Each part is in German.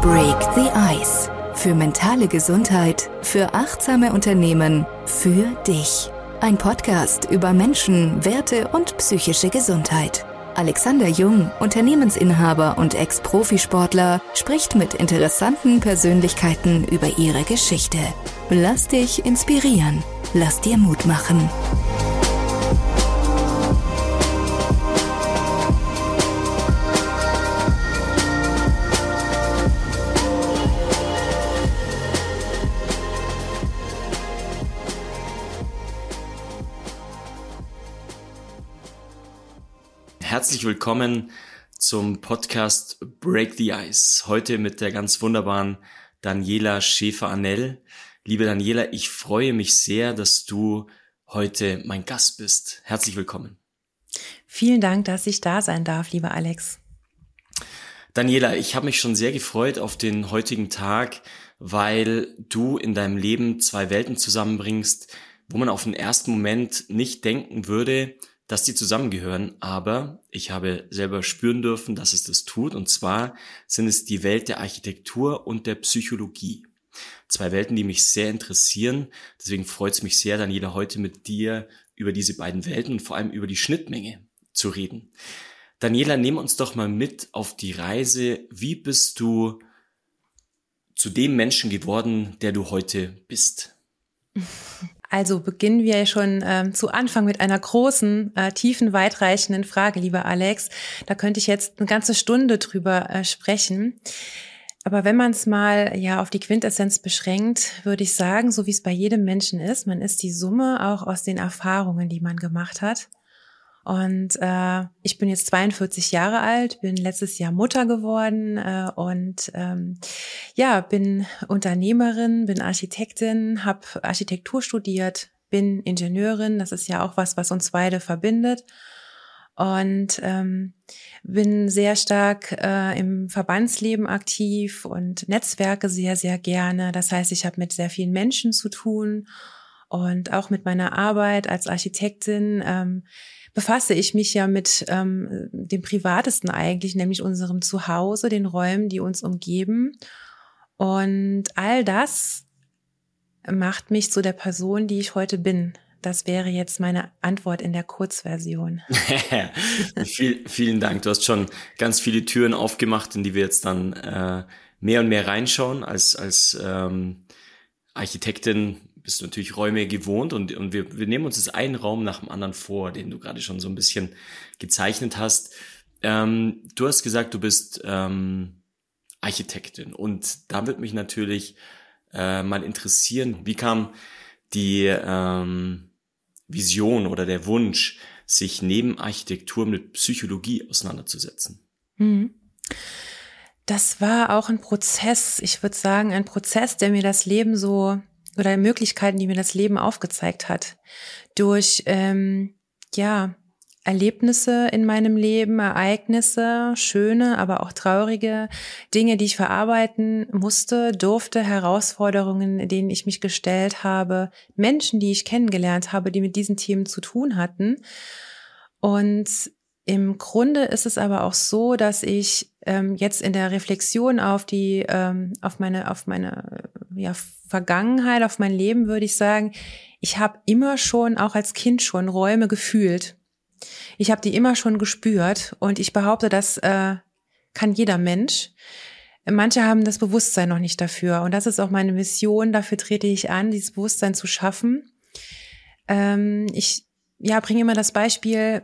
Break the Ice. Für mentale Gesundheit, für achtsame Unternehmen, für dich. Ein Podcast über Menschen, Werte und psychische Gesundheit. Alexander Jung, Unternehmensinhaber und Ex-Profisportler, spricht mit interessanten Persönlichkeiten über ihre Geschichte. Lass dich inspirieren. Lass dir Mut machen. Herzlich willkommen zum Podcast Break the Ice. Heute mit der ganz wunderbaren Daniela Schäfer-Anell. Liebe Daniela, ich freue mich sehr, dass du heute mein Gast bist. Herzlich willkommen. Vielen Dank, dass ich da sein darf, lieber Alex. Daniela, ich habe mich schon sehr gefreut auf den heutigen Tag, weil du in deinem Leben zwei Welten zusammenbringst, wo man auf den ersten Moment nicht denken würde, dass die zusammengehören, aber ich habe selber spüren dürfen, dass es das tut. Und zwar sind es die Welt der Architektur und der Psychologie. Zwei Welten, die mich sehr interessieren. Deswegen freut es mich sehr, Daniela, heute mit dir über diese beiden Welten und vor allem über die Schnittmenge zu reden. Daniela, nehm uns doch mal mit auf die Reise. Wie bist du zu dem Menschen geworden, der du heute bist? Also beginnen wir schon ähm, zu Anfang mit einer großen, äh, tiefen, weitreichenden Frage, lieber Alex. Da könnte ich jetzt eine ganze Stunde drüber äh, sprechen. Aber wenn man es mal ja auf die Quintessenz beschränkt, würde ich sagen, so wie es bei jedem Menschen ist, man ist die Summe auch aus den Erfahrungen, die man gemacht hat. Und äh, ich bin jetzt 42 Jahre alt, bin letztes Jahr Mutter geworden äh, und ähm, ja, bin Unternehmerin, bin Architektin, habe Architektur studiert, bin Ingenieurin. Das ist ja auch was, was uns beide verbindet. Und ähm, bin sehr stark äh, im Verbandsleben aktiv und Netzwerke sehr, sehr gerne. Das heißt, ich habe mit sehr vielen Menschen zu tun und auch mit meiner Arbeit als Architektin. Ähm, befasse ich mich ja mit ähm, dem Privatesten eigentlich, nämlich unserem Zuhause, den Räumen, die uns umgeben. Und all das macht mich zu der Person, die ich heute bin. Das wäre jetzt meine Antwort in der Kurzversion. Viel, vielen Dank. Du hast schon ganz viele Türen aufgemacht, in die wir jetzt dann äh, mehr und mehr reinschauen. Als, als ähm, Architektin bist du natürlich Räume gewohnt und, und wir, wir nehmen uns jetzt einen Raum nach dem anderen vor, den du gerade schon so ein bisschen gezeichnet hast. Ähm, du hast gesagt, du bist ähm, Architektin und da wird mich natürlich äh, mal interessieren, wie kam die ähm, Vision oder der Wunsch, sich neben Architektur mit Psychologie auseinanderzusetzen? Mhm. Das war auch ein Prozess, ich würde sagen, ein Prozess, der mir das Leben so oder Möglichkeiten, die mir das Leben aufgezeigt hat. Durch, ähm, ja, Erlebnisse in meinem Leben, Ereignisse, schöne, aber auch traurige Dinge, die ich verarbeiten musste, durfte, Herausforderungen, denen ich mich gestellt habe, Menschen, die ich kennengelernt habe, die mit diesen Themen zu tun hatten. Und im Grunde ist es aber auch so, dass ich ähm, jetzt in der Reflexion auf die, ähm, auf meine, auf meine ja, Vergangenheit, auf mein Leben würde ich sagen, ich habe immer schon, auch als Kind schon, Räume gefühlt. Ich habe die immer schon gespürt und ich behaupte, das äh, kann jeder Mensch. Manche haben das Bewusstsein noch nicht dafür und das ist auch meine Mission. Dafür trete ich an, dieses Bewusstsein zu schaffen. Ähm, ich ja bringe immer das Beispiel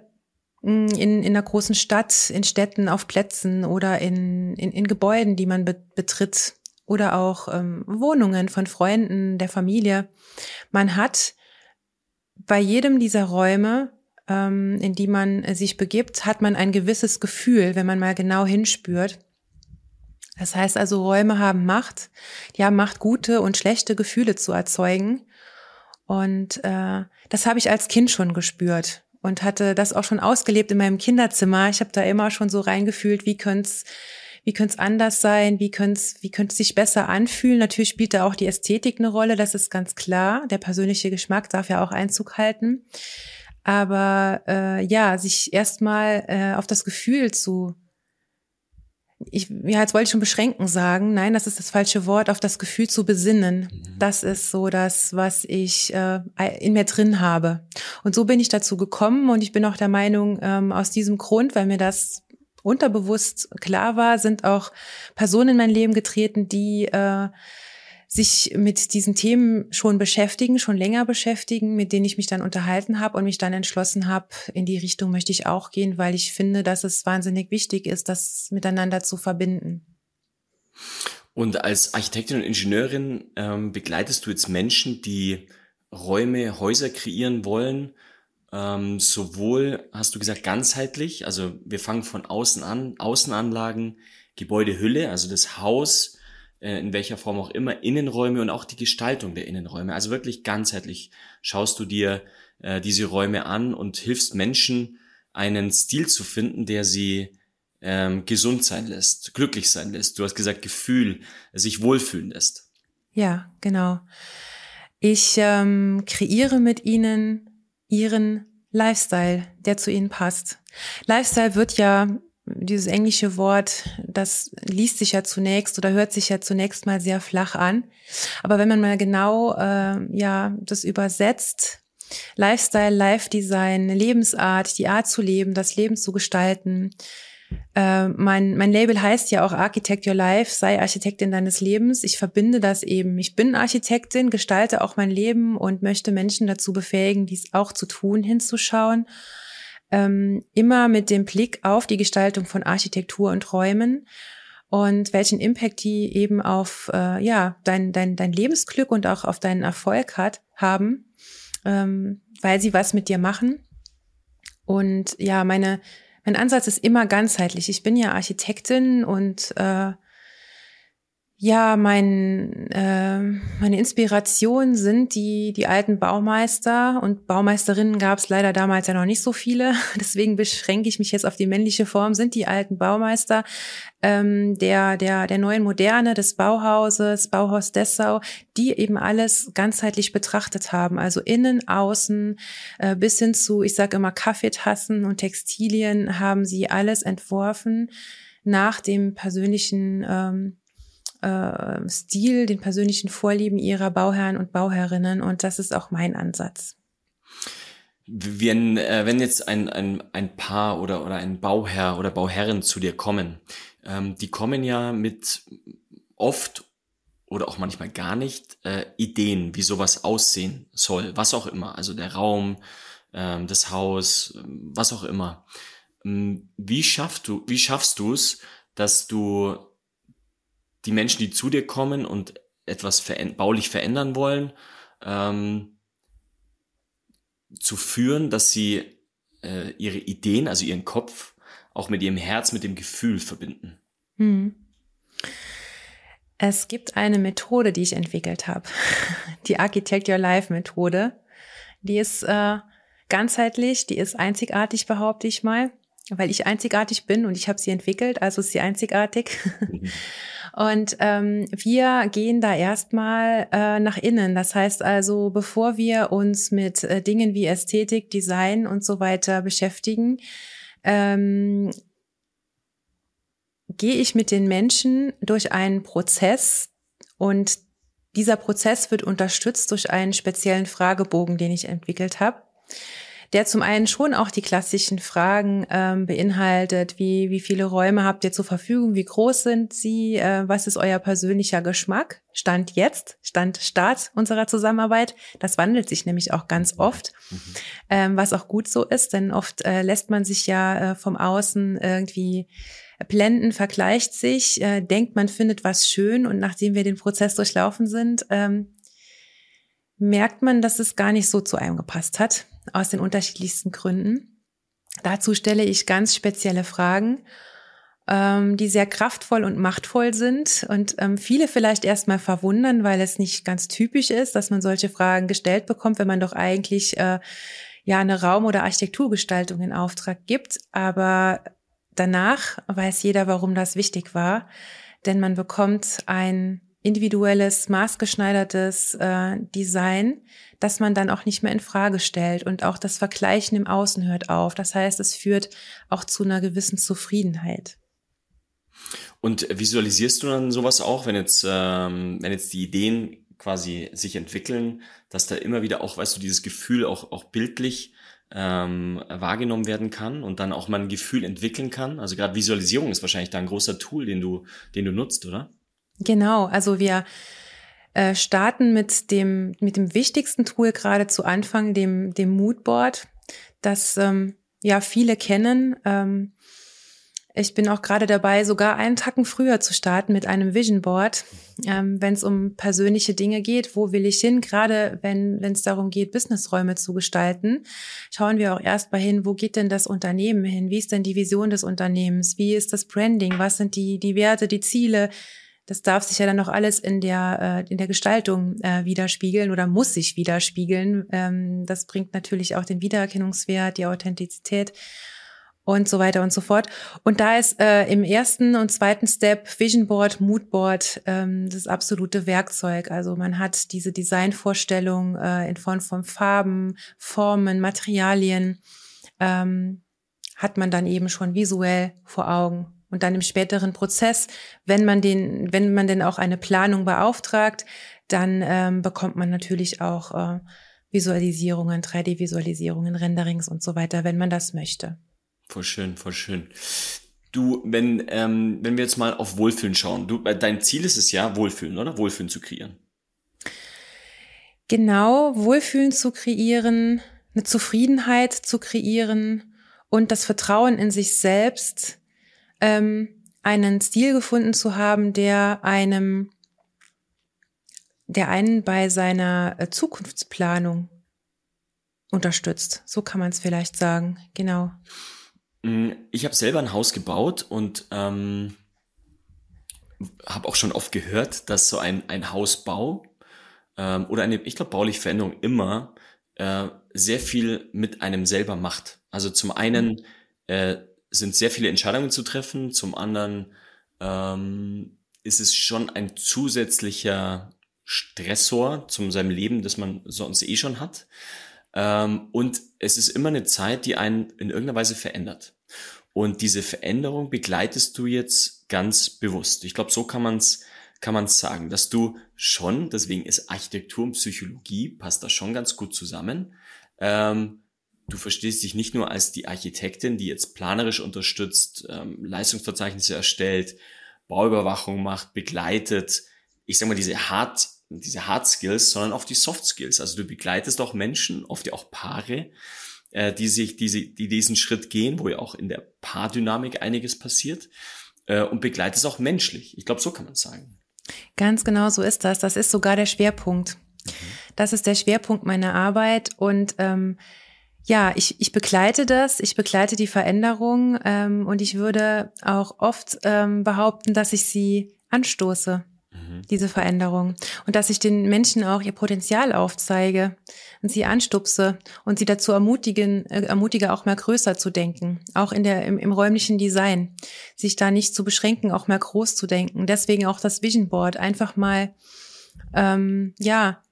in, in einer großen Stadt, in Städten, auf Plätzen oder in, in, in Gebäuden, die man be betritt oder auch ähm, Wohnungen von Freunden, der Familie. Man hat bei jedem dieser Räume, ähm, in die man sich begibt, hat man ein gewisses Gefühl, wenn man mal genau hinspürt. Das heißt also, Räume haben Macht. Die haben Macht, gute und schlechte Gefühle zu erzeugen. Und äh, das habe ich als Kind schon gespürt und hatte das auch schon ausgelebt in meinem Kinderzimmer. Ich habe da immer schon so reingefühlt, wie könnte es wie könnte es anders sein, wie könnte es wie könnte sich besser anfühlen. Natürlich spielt da auch die Ästhetik eine Rolle, das ist ganz klar. Der persönliche Geschmack darf ja auch Einzug halten. Aber äh, ja, sich erstmal äh, auf das Gefühl zu ich, ja, jetzt wollte ich schon beschränken sagen. Nein, das ist das falsche Wort, auf das Gefühl zu besinnen. Mhm. Das ist so das, was ich äh, in mir drin habe. Und so bin ich dazu gekommen und ich bin auch der Meinung, ähm, aus diesem Grund, weil mir das unterbewusst klar war, sind auch Personen in mein Leben getreten, die äh, sich mit diesen Themen schon beschäftigen, schon länger beschäftigen, mit denen ich mich dann unterhalten habe und mich dann entschlossen habe, in die Richtung möchte ich auch gehen, weil ich finde, dass es wahnsinnig wichtig ist, das miteinander zu verbinden. Und als Architektin und Ingenieurin ähm, begleitest du jetzt Menschen, die Räume, Häuser kreieren wollen, ähm, sowohl, hast du gesagt, ganzheitlich, also wir fangen von außen an, Außenanlagen, Gebäudehülle, also das Haus, äh, in welcher Form auch immer, Innenräume und auch die Gestaltung der Innenräume. Also wirklich ganzheitlich schaust du dir äh, diese Räume an und hilfst Menschen, einen Stil zu finden, der sie ähm, gesund sein lässt, glücklich sein lässt. Du hast gesagt, Gefühl, sich wohlfühlen lässt. Ja, genau. Ich ähm, kreiere mit ihnen ihren Lifestyle, der zu ihnen passt. Lifestyle wird ja dieses englische Wort, das liest sich ja zunächst oder hört sich ja zunächst mal sehr flach an. Aber wenn man mal genau äh, ja das übersetzt, Lifestyle, Life Design, Lebensart, die Art zu leben, das Leben zu gestalten. Äh, mein, mein Label heißt ja auch Architect Your Life, sei Architektin deines Lebens. Ich verbinde das eben. Ich bin Architektin, gestalte auch mein Leben und möchte Menschen dazu befähigen, dies auch zu tun, hinzuschauen ähm, immer mit dem Blick auf die Gestaltung von Architektur und Räumen und welchen Impact die eben auf äh, ja dein, dein, dein Lebensglück und auch auf deinen Erfolg hat haben, ähm, weil sie was mit dir machen. Und ja, meine mein Ansatz ist immer ganzheitlich. Ich bin ja Architektin und äh, ja, mein, äh, meine Inspiration sind die, die alten Baumeister und Baumeisterinnen gab es leider damals ja noch nicht so viele. Deswegen beschränke ich mich jetzt auf die männliche Form, sind die alten Baumeister ähm, der, der, der neuen Moderne, des Bauhauses, Bauhaus Dessau, die eben alles ganzheitlich betrachtet haben. Also innen, außen, äh, bis hin zu, ich sage immer, Kaffeetassen und Textilien haben sie alles entworfen nach dem persönlichen ähm, äh, Stil, den persönlichen Vorlieben ihrer Bauherren und Bauherrinnen. Und das ist auch mein Ansatz. Wenn, äh, wenn jetzt ein, ein, ein Paar oder, oder ein Bauherr oder Bauherrin zu dir kommen, ähm, die kommen ja mit oft oder auch manchmal gar nicht äh, Ideen, wie sowas aussehen soll, was auch immer, also der Raum, ähm, das Haus, was auch immer. Ähm, wie schaffst du, wie schaffst du es, dass du die Menschen, die zu dir kommen und etwas veränd baulich verändern wollen, ähm, zu führen, dass sie äh, ihre Ideen, also ihren Kopf, auch mit ihrem Herz, mit dem Gefühl verbinden. Hm. Es gibt eine Methode, die ich entwickelt habe, die Architect Your Life Methode. Die ist äh, ganzheitlich, die ist einzigartig, behaupte ich mal weil ich einzigartig bin und ich habe sie entwickelt, also ist sie einzigartig. Mhm. Und ähm, wir gehen da erstmal äh, nach innen. Das heißt also, bevor wir uns mit äh, Dingen wie Ästhetik, Design und so weiter beschäftigen, ähm, gehe ich mit den Menschen durch einen Prozess und dieser Prozess wird unterstützt durch einen speziellen Fragebogen, den ich entwickelt habe der zum einen schon auch die klassischen Fragen ähm, beinhaltet, wie, wie viele Räume habt ihr zur Verfügung, wie groß sind sie, äh, was ist euer persönlicher Geschmack, Stand jetzt, Stand Start unserer Zusammenarbeit. Das wandelt sich nämlich auch ganz oft, mhm. ähm, was auch gut so ist, denn oft äh, lässt man sich ja äh, vom Außen irgendwie blenden, vergleicht sich, äh, denkt, man findet was schön und nachdem wir den Prozess durchlaufen sind, ähm, merkt man, dass es gar nicht so zu einem gepasst hat, aus den unterschiedlichsten Gründen. Dazu stelle ich ganz spezielle Fragen, ähm, die sehr kraftvoll und machtvoll sind und ähm, viele vielleicht erstmal verwundern, weil es nicht ganz typisch ist, dass man solche Fragen gestellt bekommt, wenn man doch eigentlich äh, ja eine Raum- oder Architekturgestaltung in Auftrag gibt. Aber danach weiß jeder, warum das wichtig war, denn man bekommt ein individuelles, maßgeschneidertes äh, Design, das man dann auch nicht mehr in Frage stellt und auch das Vergleichen im Außen hört auf. Das heißt, es führt auch zu einer gewissen Zufriedenheit. Und visualisierst du dann sowas auch, wenn jetzt, ähm, wenn jetzt die Ideen quasi sich entwickeln, dass da immer wieder auch, weißt du, dieses Gefühl auch, auch bildlich ähm, wahrgenommen werden kann und dann auch mal ein Gefühl entwickeln kann? Also gerade Visualisierung ist wahrscheinlich da ein großer Tool, den du, den du nutzt, oder? Genau, also wir äh, starten mit dem, mit dem wichtigsten Tool gerade zu Anfang, dem, dem Moodboard, das ähm, ja viele kennen. Ähm, ich bin auch gerade dabei, sogar einen Tacken früher zu starten mit einem Vision Board, ähm, wenn es um persönliche Dinge geht. Wo will ich hin? Gerade wenn es darum geht, Businessräume zu gestalten, schauen wir auch erstmal hin, wo geht denn das Unternehmen hin? Wie ist denn die Vision des Unternehmens? Wie ist das Branding? Was sind die, die Werte, die Ziele? Das darf sich ja dann noch alles in der, äh, in der Gestaltung äh, widerspiegeln oder muss sich widerspiegeln. Ähm, das bringt natürlich auch den Wiedererkennungswert, die Authentizität und so weiter und so fort. Und da ist äh, im ersten und zweiten Step Vision Board, Mood Board ähm, das absolute Werkzeug. Also man hat diese Designvorstellung äh, in Form von Farben, Formen, Materialien, ähm, hat man dann eben schon visuell vor Augen. Und dann im späteren Prozess, wenn man den, wenn man denn auch eine Planung beauftragt, dann ähm, bekommt man natürlich auch äh, Visualisierungen, 3D-Visualisierungen, Renderings und so weiter, wenn man das möchte. Voll schön, voll schön. Du, wenn, ähm, wenn wir jetzt mal auf Wohlfühlen schauen, du, äh, dein Ziel ist es ja, Wohlfühlen, oder? Wohlfühlen zu kreieren. Genau, Wohlfühlen zu kreieren, eine Zufriedenheit zu kreieren und das Vertrauen in sich selbst, ähm, einen Stil gefunden zu haben, der einem, der einen bei seiner äh, Zukunftsplanung unterstützt. So kann man es vielleicht sagen, genau. Mm, ich habe selber ein Haus gebaut und ähm, habe auch schon oft gehört, dass so ein, ein Hausbau ähm, oder eine, ich glaube, bauliche Veränderung immer äh, sehr viel mit einem selber macht. Also zum einen äh, sind sehr viele Entscheidungen zu treffen, zum anderen ähm, ist es schon ein zusätzlicher Stressor zum seinem Leben, das man sonst eh schon hat. Ähm, und es ist immer eine Zeit, die einen in irgendeiner Weise verändert. Und diese Veränderung begleitest du jetzt ganz bewusst. Ich glaube, so kann man es kann man's sagen, dass du schon, deswegen ist Architektur und Psychologie, passt da schon ganz gut zusammen. Ähm, du verstehst dich nicht nur als die Architektin, die jetzt planerisch unterstützt, ähm, Leistungsverzeichnisse erstellt, Bauüberwachung macht, begleitet, ich sag mal, diese Hard diese Hard Skills, sondern auf die Soft Skills. Also du begleitest auch Menschen, oft ja auch Paare, äh, die sich diese, die diesen Schritt gehen, wo ja auch in der Paardynamik einiges passiert äh, und begleitest auch menschlich. Ich glaube, so kann man sagen. Ganz genau so ist das. Das ist sogar der Schwerpunkt. Mhm. Das ist der Schwerpunkt meiner Arbeit und ähm, ja, ich, ich begleite das, ich begleite die Veränderung ähm, und ich würde auch oft ähm, behaupten, dass ich sie anstoße. Mhm. diese Veränderung. Und dass ich den Menschen auch ihr Potenzial aufzeige und sie anstupse und sie dazu ermutigen, äh, ermutige, auch mal größer zu denken, auch in der, im, im räumlichen Design, sich da nicht zu beschränken, auch mal groß zu denken. Deswegen auch das Vision Board, einfach mal, ähm, ja,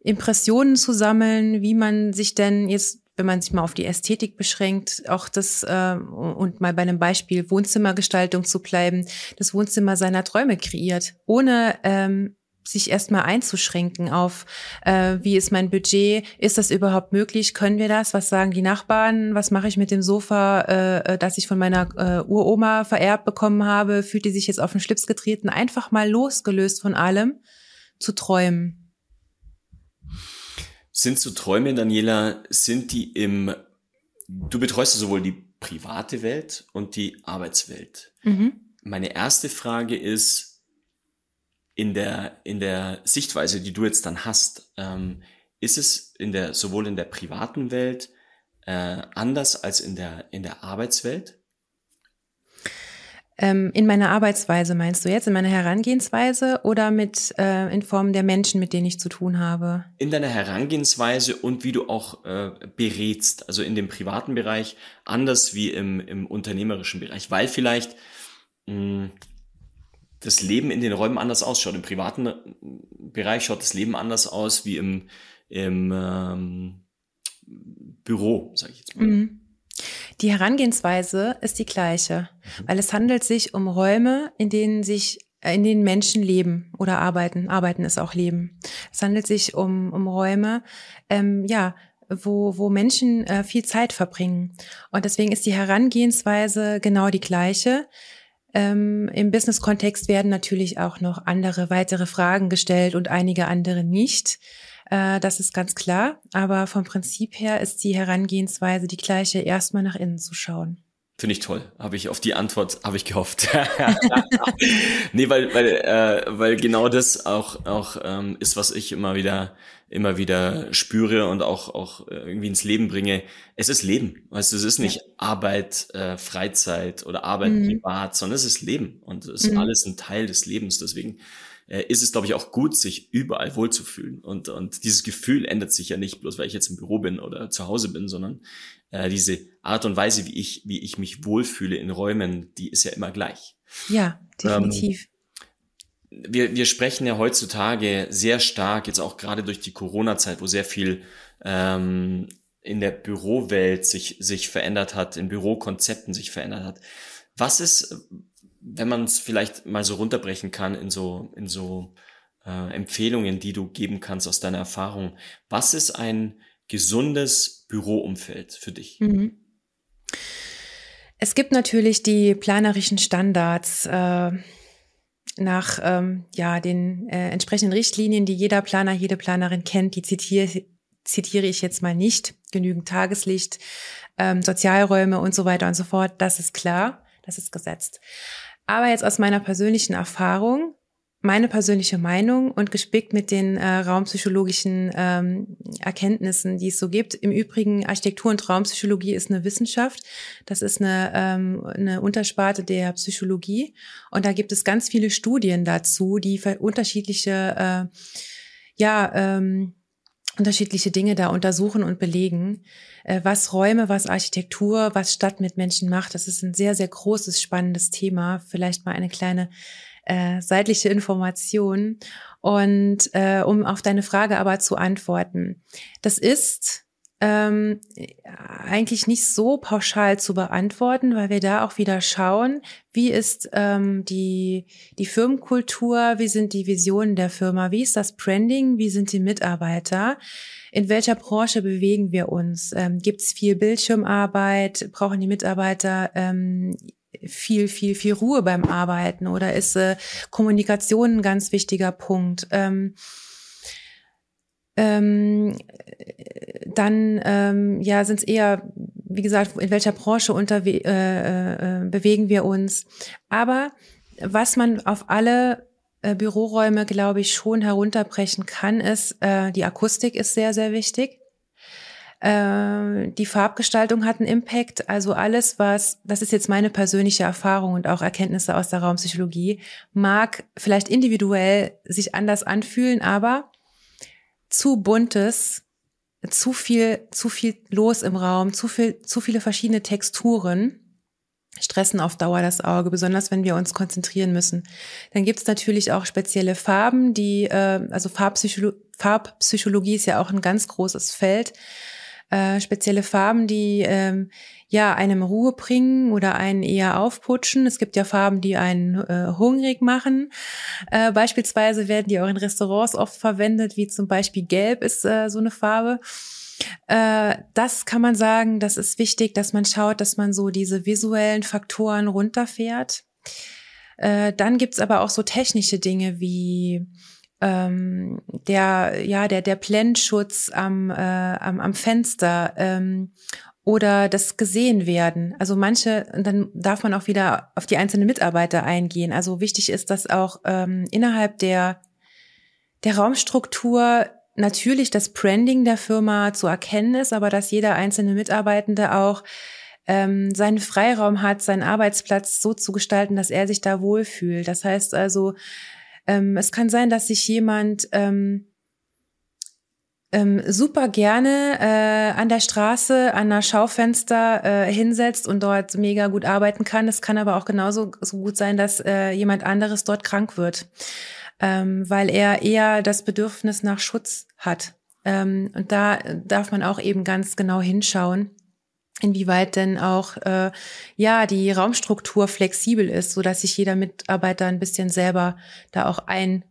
Impressionen zu sammeln, wie man sich denn jetzt wenn man sich mal auf die Ästhetik beschränkt, auch das äh, und mal bei einem Beispiel Wohnzimmergestaltung zu bleiben, das Wohnzimmer seiner Träume kreiert, ohne ähm, sich erstmal einzuschränken auf, äh, wie ist mein Budget, ist das überhaupt möglich, können wir das, was sagen die Nachbarn, was mache ich mit dem Sofa, äh, das ich von meiner äh, Uroma vererbt bekommen habe, fühlt die sich jetzt auf den Schlips getreten, einfach mal losgelöst von allem zu träumen. Sind so Träume, Daniela, sind die im, du betreust ja sowohl die private Welt und die Arbeitswelt. Mhm. Meine erste Frage ist, in der, in der Sichtweise, die du jetzt dann hast, ähm, ist es in der, sowohl in der privaten Welt äh, anders als in der, in der Arbeitswelt? Ähm, in meiner Arbeitsweise meinst du jetzt, in meiner Herangehensweise oder mit äh, in Form der Menschen, mit denen ich zu tun habe? In deiner Herangehensweise und wie du auch äh, berätst, also in dem privaten Bereich anders wie im, im unternehmerischen Bereich, weil vielleicht mh, das Leben in den Räumen anders ausschaut. Im privaten äh, Bereich schaut das Leben anders aus wie im, im ähm, Büro, sage ich jetzt mal. Mhm. Die Herangehensweise ist die gleiche, mhm. weil es handelt sich um Räume, in denen sich äh, in denen Menschen leben oder arbeiten. Arbeiten ist auch Leben. Es handelt sich um, um Räume, ähm, ja, wo, wo Menschen äh, viel Zeit verbringen. Und deswegen ist die Herangehensweise genau die gleiche. Ähm, Im Business-Kontext werden natürlich auch noch andere weitere Fragen gestellt und einige andere nicht. Äh, das ist ganz klar. Aber vom Prinzip her ist die Herangehensweise die gleiche, erstmal nach innen zu schauen. Finde ich toll. Habe ich auf die Antwort habe ich gehofft. nee, weil weil äh, weil genau das auch auch ähm, ist, was ich immer wieder immer wieder spüre und auch auch äh, irgendwie ins Leben bringe. Es ist Leben, weißt du, es ist nicht. Arbeit, äh, Freizeit oder Arbeit mhm. privat, sondern es ist Leben und es ist mhm. alles ein Teil des Lebens. Deswegen äh, ist es, glaube ich, auch gut, sich überall wohlzufühlen. Und, und dieses Gefühl ändert sich ja nicht bloß, weil ich jetzt im Büro bin oder zu Hause bin, sondern äh, diese Art und Weise, wie ich, wie ich mich wohlfühle in Räumen, die ist ja immer gleich. Ja, definitiv. Ähm, wir, wir sprechen ja heutzutage sehr stark, jetzt auch gerade durch die Corona-Zeit, wo sehr viel ähm, in der Bürowelt sich, sich verändert hat, in Bürokonzepten sich verändert hat. Was ist, wenn man es vielleicht mal so runterbrechen kann in so, in so äh, Empfehlungen, die du geben kannst aus deiner Erfahrung, was ist ein gesundes Büroumfeld für dich? Mhm. Es gibt natürlich die planerischen Standards äh, nach ähm, ja, den äh, entsprechenden Richtlinien, die jeder Planer, jede Planerin kennt. Die zitiere, zitiere ich jetzt mal nicht. Genügend Tageslicht, ähm, Sozialräume und so weiter und so fort. Das ist klar, das ist gesetzt. Aber jetzt aus meiner persönlichen Erfahrung, meine persönliche Meinung und gespickt mit den äh, raumpsychologischen ähm, Erkenntnissen, die es so gibt. Im Übrigen, Architektur und Raumpsychologie ist eine Wissenschaft. Das ist eine, ähm, eine Untersparte der Psychologie. Und da gibt es ganz viele Studien dazu, die unterschiedliche, äh, ja, ähm, unterschiedliche Dinge da untersuchen und belegen, äh, was Räume, was Architektur, was Stadt mit Menschen macht. Das ist ein sehr, sehr großes, spannendes Thema. Vielleicht mal eine kleine äh, seitliche Information. Und äh, um auf deine Frage aber zu antworten, das ist ähm, eigentlich nicht so pauschal zu beantworten, weil wir da auch wieder schauen, wie ist ähm, die, die Firmenkultur, wie sind die Visionen der Firma, wie ist das Branding, wie sind die Mitarbeiter, in welcher Branche bewegen wir uns, ähm, gibt es viel Bildschirmarbeit, brauchen die Mitarbeiter ähm, viel, viel, viel Ruhe beim Arbeiten oder ist äh, Kommunikation ein ganz wichtiger Punkt. Ähm, ähm, dann ähm, ja sind es eher, wie gesagt, in welcher Branche unterwe äh, äh, bewegen wir uns. Aber was man auf alle äh, Büroräume, glaube ich, schon herunterbrechen kann, ist, äh, die Akustik ist sehr, sehr wichtig. Äh, die Farbgestaltung hat einen Impact. Also alles, was, das ist jetzt meine persönliche Erfahrung und auch Erkenntnisse aus der Raumpsychologie, mag vielleicht individuell sich anders anfühlen, aber zu buntes, zu viel, zu viel los im Raum, zu viel, zu viele verschiedene Texturen stressen auf Dauer das Auge, besonders wenn wir uns konzentrieren müssen. Dann gibt es natürlich auch spezielle Farben, die, äh, also Farbpsycholo Farbpsychologie ist ja auch ein ganz großes Feld. Äh, spezielle Farben, die ähm, ja einem Ruhe bringen oder einen eher aufputschen. Es gibt ja Farben, die einen äh, hungrig machen. Äh, beispielsweise werden die auch in Restaurants oft verwendet, wie zum Beispiel Gelb ist äh, so eine Farbe. Äh, das kann man sagen, das ist wichtig, dass man schaut, dass man so diese visuellen Faktoren runterfährt. Äh, dann gibt's aber auch so technische Dinge wie ähm, der ja der der Blendschutz am äh, am, am Fenster ähm, oder das gesehen werden. Also manche, dann darf man auch wieder auf die einzelnen Mitarbeiter eingehen. Also wichtig ist, dass auch ähm, innerhalb der der Raumstruktur natürlich das Branding der Firma zu erkennen ist, aber dass jeder einzelne Mitarbeitende auch ähm, seinen Freiraum hat, seinen Arbeitsplatz so zu gestalten, dass er sich da wohlfühlt. Das heißt also, ähm, es kann sein, dass sich jemand ähm, ähm, super gerne äh, an der Straße, an einer Schaufenster äh, hinsetzt und dort mega gut arbeiten kann. Es kann aber auch genauso so gut sein, dass äh, jemand anderes dort krank wird, ähm, weil er eher das Bedürfnis nach Schutz hat. Ähm, und da darf man auch eben ganz genau hinschauen. Inwieweit denn auch äh, ja die Raumstruktur flexibel ist, so dass sich jeder Mitarbeiter ein bisschen selber da auch ein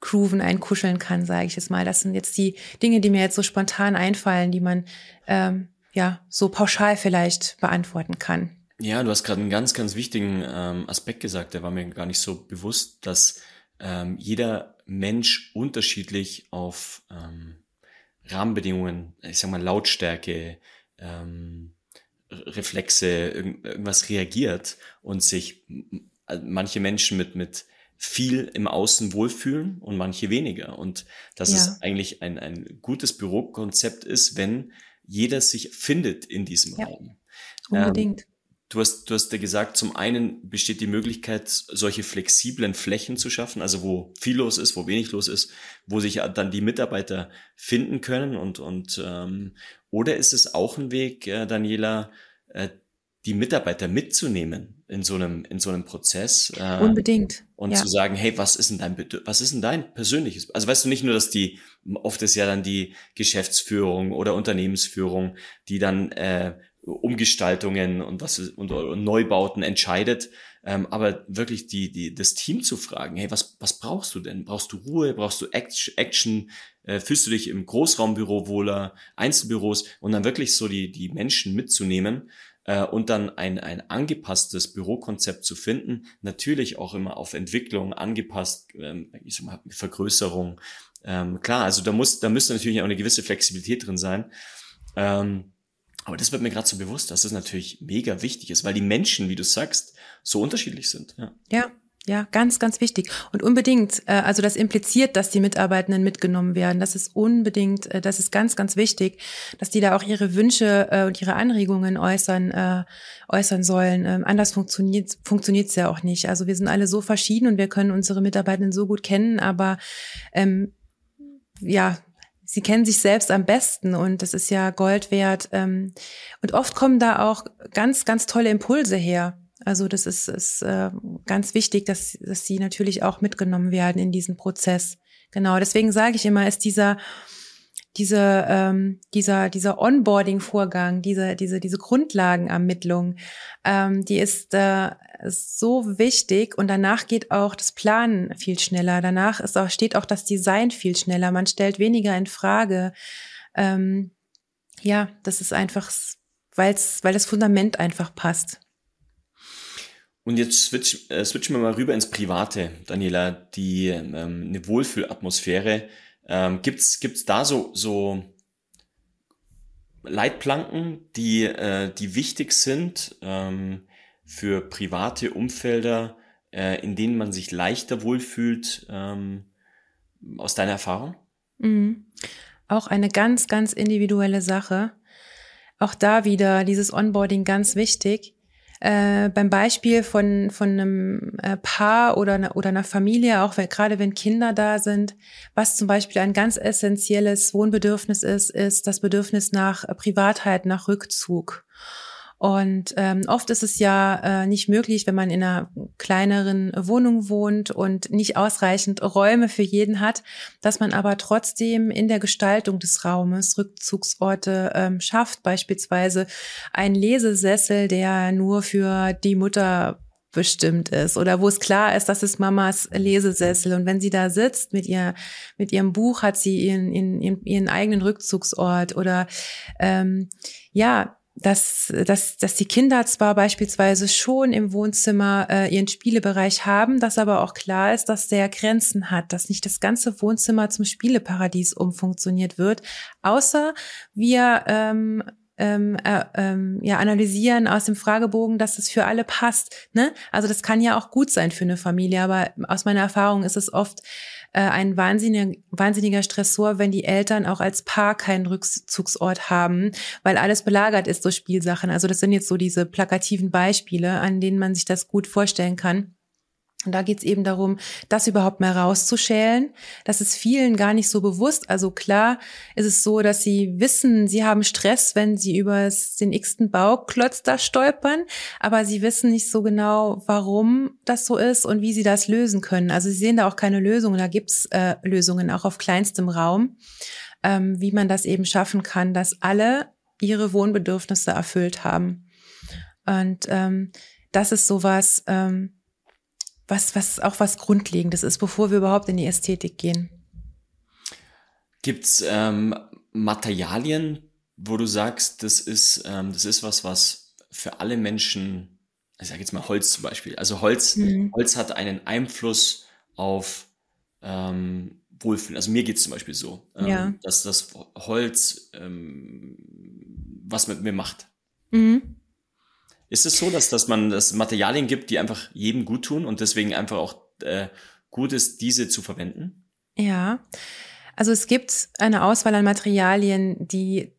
grooven, einkuscheln kann, sage ich es mal. Das sind jetzt die Dinge, die mir jetzt so spontan einfallen, die man ähm, ja so pauschal vielleicht beantworten kann. Ja, du hast gerade einen ganz, ganz wichtigen ähm, Aspekt gesagt, der war mir gar nicht so bewusst, dass ähm, jeder Mensch unterschiedlich auf ähm, Rahmenbedingungen, ich sag mal Lautstärke, ähm, Reflexe, irgendwas reagiert und sich manche Menschen mit, mit viel im Außen wohlfühlen und manche weniger. Und dass ja. es eigentlich ein, ein gutes Bürokonzept ist, wenn jeder sich findet in diesem ja. Raum. Unbedingt. Ähm, Du hast, du hast ja gesagt, zum einen besteht die Möglichkeit, solche flexiblen Flächen zu schaffen, also wo viel los ist, wo wenig los ist, wo sich dann die Mitarbeiter finden können und, und ähm, oder ist es auch ein Weg, äh, Daniela, äh, die Mitarbeiter mitzunehmen in so einem, in so einem Prozess. Äh, Unbedingt. Und ja. zu sagen, hey, was ist denn dein, was ist denn dein persönliches? Also weißt du nicht nur, dass die, oft ist ja dann die Geschäftsführung oder Unternehmensführung, die dann äh, Umgestaltungen und was und, und Neubauten entscheidet, ähm, aber wirklich die, die, das Team zu fragen, hey, was, was brauchst du denn? Brauchst du Ruhe? Brauchst du Action? Äh, fühlst du dich im Großraumbüro wohler, Einzelbüros und dann wirklich so die, die Menschen mitzunehmen äh, und dann ein, ein angepasstes Bürokonzept zu finden, natürlich auch immer auf Entwicklung angepasst, ähm, ich sag mal, Vergrößerung. Ähm, klar, also da muss, da müsste natürlich auch eine gewisse Flexibilität drin sein. Ähm, aber das wird mir gerade so bewusst, dass das natürlich mega wichtig ist, weil die Menschen, wie du sagst, so unterschiedlich sind. Ja, ja, ja ganz, ganz wichtig. Und unbedingt, äh, also das impliziert, dass die Mitarbeitenden mitgenommen werden. Das ist unbedingt, äh, das ist ganz, ganz wichtig, dass die da auch ihre Wünsche äh, und ihre Anregungen äußern, äh, äußern sollen. Ähm, anders funktioniert funktioniert's ja auch nicht. Also wir sind alle so verschieden und wir können unsere Mitarbeitenden so gut kennen, aber ähm, ja, sie kennen sich selbst am besten und das ist ja Gold wert. Ähm, und oft kommen da auch ganz, ganz tolle Impulse her. Also das ist, ist äh, ganz wichtig, dass, dass sie natürlich auch mitgenommen werden in diesen Prozess. Genau, deswegen sage ich immer, ist dieser diese, ähm, dieser, dieser Onboarding-Vorgang, diese, diese, diese Grundlagenermittlung, ähm, die ist äh, so wichtig und danach geht auch das Planen viel schneller. Danach ist auch, steht auch das Design viel schneller. Man stellt weniger in Frage. Ähm, ja, das ist einfach, weil's, weil das Fundament einfach passt. Und jetzt switch, äh, switchen wir mal rüber ins Private, Daniela, die ähm, eine Wohlfühlatmosphäre ähm, gibt's gibt's da so so Leitplanken, die äh, die wichtig sind ähm, für private Umfelder, äh, in denen man sich leichter wohlfühlt, ähm, aus deiner Erfahrung? Mhm. Auch eine ganz, ganz individuelle Sache. Auch da wieder dieses Onboarding ganz wichtig. Äh, beim Beispiel von, von einem äh, Paar oder, ne, oder einer Familie, auch wenn, gerade wenn Kinder da sind, was zum Beispiel ein ganz essentielles Wohnbedürfnis ist, ist das Bedürfnis nach Privatheit, nach Rückzug. Und ähm, oft ist es ja äh, nicht möglich, wenn man in einer kleineren Wohnung wohnt und nicht ausreichend Räume für jeden hat, dass man aber trotzdem in der Gestaltung des Raumes Rückzugsorte ähm, schafft, beispielsweise ein Lesesessel, der nur für die Mutter bestimmt ist oder wo es klar ist, das ist Mamas Lesesessel. Und wenn sie da sitzt mit ihr mit ihrem Buch hat sie ihren ihren, ihren eigenen Rückzugsort oder ähm, ja dass, dass, dass die Kinder zwar beispielsweise schon im Wohnzimmer äh, ihren Spielebereich haben, dass aber auch klar ist, dass der Grenzen hat, dass nicht das ganze Wohnzimmer zum Spieleparadies umfunktioniert wird, außer wir ähm, ähm, äh, ähm, ja, analysieren aus dem Fragebogen, dass es für alle passt. Ne? Also das kann ja auch gut sein für eine Familie, aber aus meiner Erfahrung ist es oft äh, ein wahnsinniger, wahnsinniger Stressor, wenn die Eltern auch als Paar keinen Rückzugsort haben, weil alles belagert ist durch Spielsachen. Also das sind jetzt so diese plakativen Beispiele, an denen man sich das gut vorstellen kann. Und da geht es eben darum, das überhaupt mal rauszuschälen. Das ist vielen gar nicht so bewusst. Also klar ist es so, dass sie wissen, sie haben Stress, wenn sie über den x-ten Bauklotz da stolpern, aber sie wissen nicht so genau, warum das so ist und wie sie das lösen können. Also sie sehen da auch keine Lösungen. Da gibt's äh, Lösungen auch auf kleinstem Raum, ähm, wie man das eben schaffen kann, dass alle ihre Wohnbedürfnisse erfüllt haben. Und ähm, das ist sowas, ähm, was, was auch was Grundlegendes ist, bevor wir überhaupt in die Ästhetik gehen. Gibt's ähm, Materialien, wo du sagst, das ist, ähm, das ist was, was für alle Menschen, ich sage jetzt mal Holz zum Beispiel. Also Holz, mhm. Holz hat einen Einfluss auf ähm, Wohlfühlen. Also mir geht's zum Beispiel so, ähm, ja. dass das Holz ähm, was mit mir macht. Mhm. Ist es so, dass, dass man das Materialien gibt, die einfach jedem gut tun und deswegen einfach auch äh, gut ist, diese zu verwenden? Ja, also es gibt eine Auswahl an Materialien, die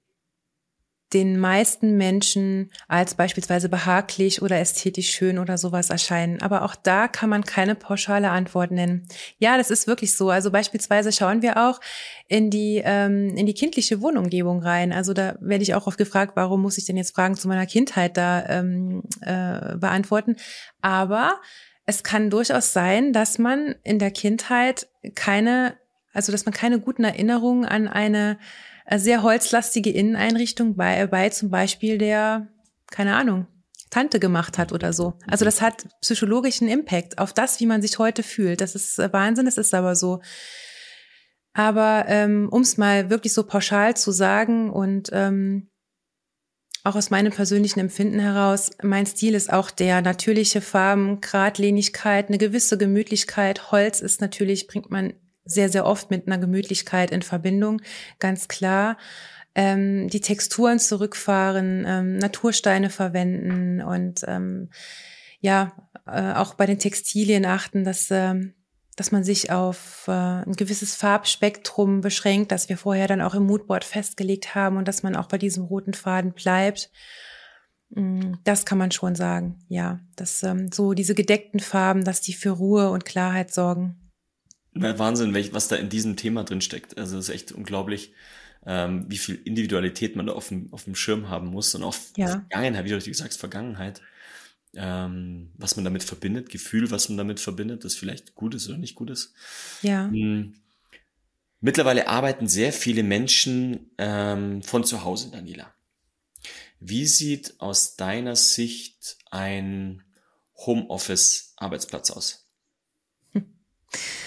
den meisten Menschen als beispielsweise behaglich oder ästhetisch schön oder sowas erscheinen. Aber auch da kann man keine pauschale Antwort nennen. Ja, das ist wirklich so. Also beispielsweise schauen wir auch in die, ähm, in die kindliche Wohnumgebung rein. Also da werde ich auch oft gefragt, warum muss ich denn jetzt Fragen zu meiner Kindheit da ähm, äh, beantworten. Aber es kann durchaus sein, dass man in der Kindheit keine also, dass man keine guten Erinnerungen an eine sehr holzlastige Inneneinrichtung bei, bei zum Beispiel der, keine Ahnung, Tante gemacht hat oder so. Also das hat psychologischen Impact auf das, wie man sich heute fühlt. Das ist äh, Wahnsinn, das ist aber so. Aber ähm, um es mal wirklich so pauschal zu sagen und ähm, auch aus meinem persönlichen Empfinden heraus, mein Stil ist auch der natürliche Farben, Gradlinigkeit, eine gewisse Gemütlichkeit. Holz ist natürlich, bringt man sehr, sehr oft mit einer Gemütlichkeit in Verbindung, ganz klar. Ähm, die Texturen zurückfahren, ähm, Natursteine verwenden und ähm, ja, äh, auch bei den Textilien achten, dass, ähm, dass man sich auf äh, ein gewisses Farbspektrum beschränkt, das wir vorher dann auch im Moodboard festgelegt haben und dass man auch bei diesem roten Faden bleibt. Mm, das kann man schon sagen, ja. Dass ähm, so diese gedeckten Farben, dass die für Ruhe und Klarheit sorgen. Wahnsinn, was da in diesem Thema drin steckt. Also es ist echt unglaublich, ähm, wie viel Individualität man da auf dem, auf dem Schirm haben muss und auch ja. Vergangenheit, wie du richtig sagst, Vergangenheit, ähm, was man damit verbindet, Gefühl, was man damit verbindet, das vielleicht gut ist oder nicht gut ist. Ja. Hm. Mittlerweile arbeiten sehr viele Menschen ähm, von zu Hause, Daniela. Wie sieht aus deiner Sicht ein Homeoffice-Arbeitsplatz aus? Hm.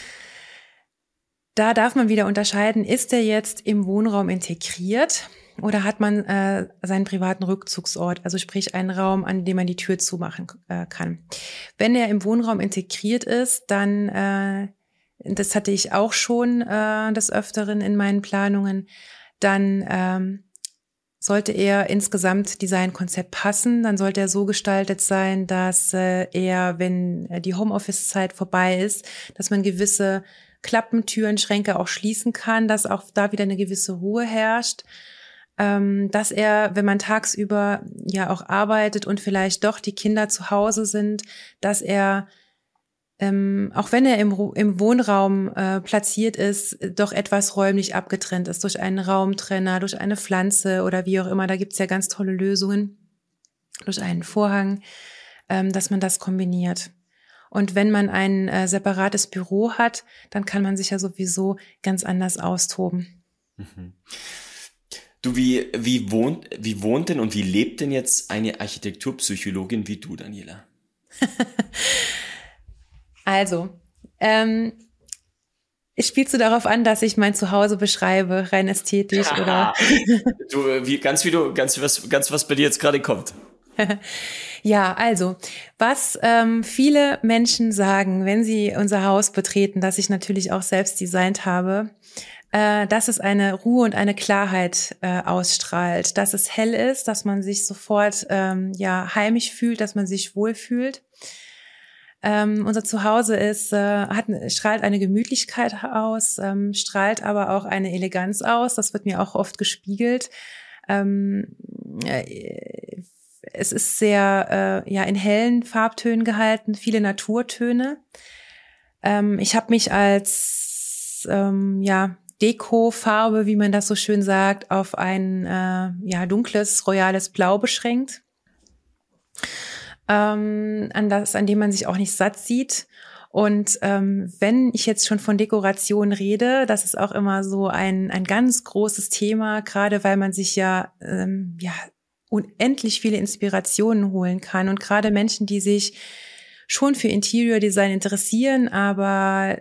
Da darf man wieder unterscheiden, ist er jetzt im Wohnraum integriert oder hat man äh, seinen privaten Rückzugsort, also sprich einen Raum, an dem man die Tür zumachen äh, kann. Wenn er im Wohnraum integriert ist, dann, äh, das hatte ich auch schon äh, des Öfteren in meinen Planungen, dann ähm, sollte er insgesamt Designkonzept passen, dann sollte er so gestaltet sein, dass äh, er, wenn die Homeoffice-Zeit vorbei ist, dass man gewisse Klappen, Türen, Schränke auch schließen kann, dass auch da wieder eine gewisse Ruhe herrscht. Ähm, dass er, wenn man tagsüber ja auch arbeitet und vielleicht doch die Kinder zu Hause sind, dass er ähm, auch wenn er im, im Wohnraum äh, platziert ist, doch etwas räumlich abgetrennt ist durch einen Raumtrenner, durch eine Pflanze oder wie auch immer. Da gibt's ja ganz tolle Lösungen durch einen Vorhang, ähm, dass man das kombiniert. Und wenn man ein äh, separates Büro hat, dann kann man sich ja sowieso ganz anders austoben. Mhm. Du, wie, wie, wohnt, wie wohnt denn und wie lebt denn jetzt eine Architekturpsychologin wie du, Daniela? also, ähm, Spielst du darauf an, dass ich mein Zuhause beschreibe, rein ästhetisch ja. oder? du, wie, ganz wie du, ganz was, ganz was bei dir jetzt gerade kommt. ja, also, was ähm, viele Menschen sagen, wenn sie unser Haus betreten, das ich natürlich auch selbst designt habe, äh, dass es eine Ruhe und eine Klarheit äh, ausstrahlt, dass es hell ist, dass man sich sofort ähm, ja heimisch fühlt, dass man sich wohlfühlt. Ähm, unser Zuhause ist, äh, hat, strahlt eine Gemütlichkeit aus, ähm, strahlt aber auch eine Eleganz aus. Das wird mir auch oft gespiegelt. Ähm, äh, es ist sehr äh, ja in hellen Farbtönen gehalten, viele Naturtöne. Ähm, ich habe mich als ähm, ja Deko-Farbe, wie man das so schön sagt, auf ein äh, ja dunkles royales Blau beschränkt, ähm, an das an dem man sich auch nicht satt sieht. Und ähm, wenn ich jetzt schon von Dekoration rede, das ist auch immer so ein, ein ganz großes Thema, gerade weil man sich ja, ähm, ja unendlich viele Inspirationen holen kann. Und gerade Menschen, die sich schon für Interior Design interessieren, aber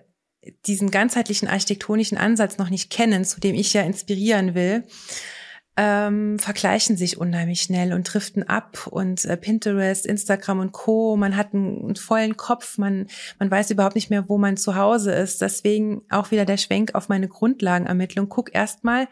diesen ganzheitlichen architektonischen Ansatz noch nicht kennen, zu dem ich ja inspirieren will, ähm, vergleichen sich unheimlich schnell und driften ab und äh, Pinterest, Instagram und Co. Man hat einen, einen, vollen Kopf, man, man weiß überhaupt nicht mehr, wo man zu Hause ist. Deswegen auch wieder der Schwenk auf meine Grundlagenermittlung. Guck erstmal,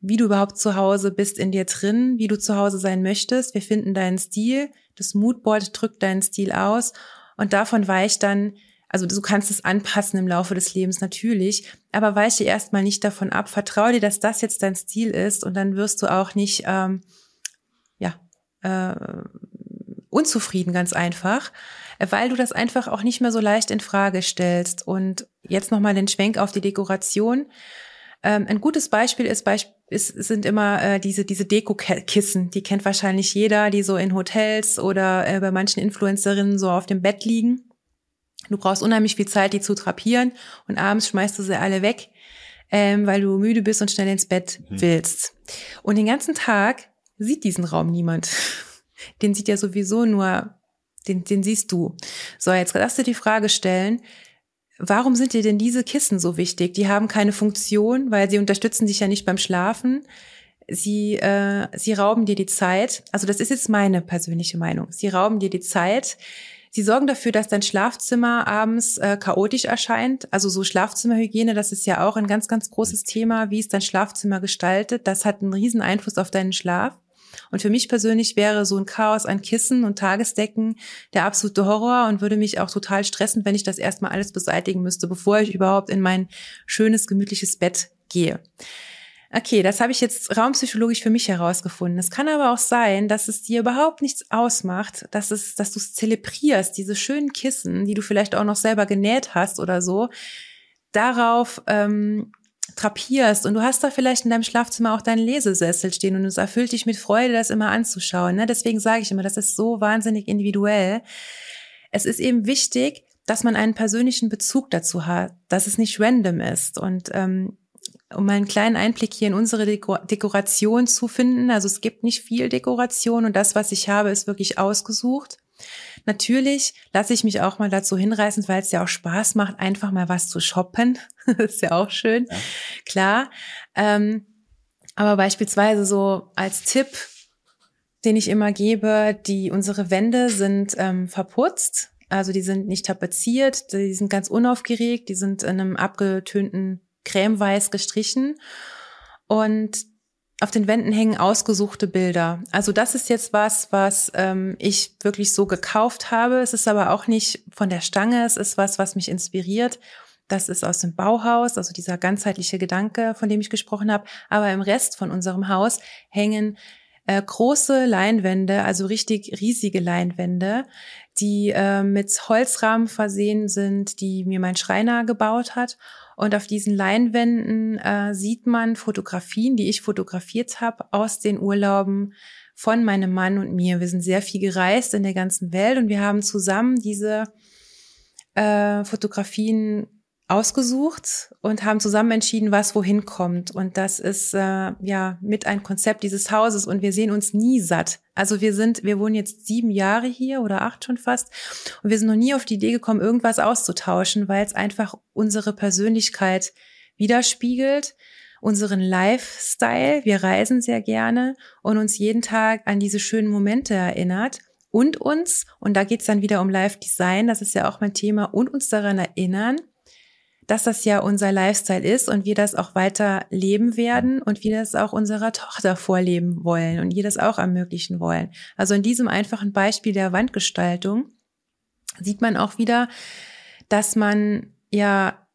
wie du überhaupt zu Hause bist in dir drin, wie du zu Hause sein möchtest. Wir finden deinen Stil. Das Moodboard drückt deinen Stil aus und davon weicht dann also du kannst es anpassen im Laufe des Lebens natürlich, aber weiche erstmal nicht davon ab. Vertraue dir, dass das jetzt dein Stil ist und dann wirst du auch nicht ähm, ja äh, unzufrieden ganz einfach, weil du das einfach auch nicht mehr so leicht in Frage stellst. Und jetzt nochmal den Schwenk auf die Dekoration. Ähm, ein gutes Beispiel ist, ist sind immer äh, diese diese Deko-Kissen. Die kennt wahrscheinlich jeder, die so in Hotels oder äh, bei manchen Influencerinnen so auf dem Bett liegen. Du brauchst unheimlich viel Zeit, die zu trapieren und abends schmeißt du sie alle weg, ähm, weil du müde bist und schnell ins Bett mhm. willst. Und den ganzen Tag sieht diesen Raum niemand. Den sieht ja sowieso nur, den, den siehst du. So, jetzt darfst du die Frage stellen, warum sind dir denn diese Kissen so wichtig? Die haben keine Funktion, weil sie unterstützen dich ja nicht beim Schlafen. Sie, äh, sie rauben dir die Zeit. Also das ist jetzt meine persönliche Meinung. Sie rauben dir die Zeit Sie sorgen dafür, dass dein Schlafzimmer abends äh, chaotisch erscheint. Also so Schlafzimmerhygiene, das ist ja auch ein ganz, ganz großes Thema. Wie ist dein Schlafzimmer gestaltet? Das hat einen riesen Einfluss auf deinen Schlaf. Und für mich persönlich wäre so ein Chaos an Kissen und Tagesdecken der absolute Horror und würde mich auch total stressen, wenn ich das erstmal alles beseitigen müsste, bevor ich überhaupt in mein schönes, gemütliches Bett gehe. Okay, das habe ich jetzt raumpsychologisch für mich herausgefunden. Es kann aber auch sein, dass es dir überhaupt nichts ausmacht, dass es, dass du es zelebrierst, diese schönen Kissen, die du vielleicht auch noch selber genäht hast oder so, darauf ähm, trapierst und du hast da vielleicht in deinem Schlafzimmer auch deinen Lesesessel stehen und es erfüllt dich mit Freude, das immer anzuschauen. Ne? Deswegen sage ich immer, das ist so wahnsinnig individuell. Es ist eben wichtig, dass man einen persönlichen Bezug dazu hat, dass es nicht random ist und ähm, um mal einen kleinen Einblick hier in unsere Deko Dekoration zu finden. Also es gibt nicht viel Dekoration und das, was ich habe, ist wirklich ausgesucht. Natürlich lasse ich mich auch mal dazu hinreißen, weil es ja auch Spaß macht, einfach mal was zu shoppen. das ist ja auch schön. Ja. Klar. Ähm, aber beispielsweise so als Tipp, den ich immer gebe, die unsere Wände sind ähm, verputzt. Also die sind nicht tapeziert, die sind ganz unaufgeregt, die sind in einem abgetönten cremeweiß gestrichen und auf den Wänden hängen ausgesuchte Bilder. Also das ist jetzt was, was ähm, ich wirklich so gekauft habe. Es ist aber auch nicht von der Stange. Es ist was, was mich inspiriert. Das ist aus dem Bauhaus, also dieser ganzheitliche Gedanke, von dem ich gesprochen habe. Aber im Rest von unserem Haus hängen äh, große Leinwände, also richtig riesige Leinwände, die äh, mit Holzrahmen versehen sind, die mir mein Schreiner gebaut hat. Und auf diesen Leinwänden äh, sieht man Fotografien, die ich fotografiert habe aus den Urlauben von meinem Mann und mir. Wir sind sehr viel gereist in der ganzen Welt und wir haben zusammen diese äh, Fotografien ausgesucht und haben zusammen entschieden, was wohin kommt. Und das ist äh, ja mit ein Konzept dieses Hauses und wir sehen uns nie satt. Also wir sind, wir wohnen jetzt sieben Jahre hier oder acht schon fast und wir sind noch nie auf die Idee gekommen, irgendwas auszutauschen, weil es einfach unsere Persönlichkeit widerspiegelt, unseren Lifestyle. Wir reisen sehr gerne und uns jeden Tag an diese schönen Momente erinnert und uns, und da geht's dann wieder um Live Design, das ist ja auch mein Thema, und uns daran erinnern, dass das ja unser Lifestyle ist und wir das auch weiter leben werden und wir das auch unserer Tochter vorleben wollen und ihr das auch ermöglichen wollen. Also in diesem einfachen Beispiel der Wandgestaltung sieht man auch wieder, dass man ja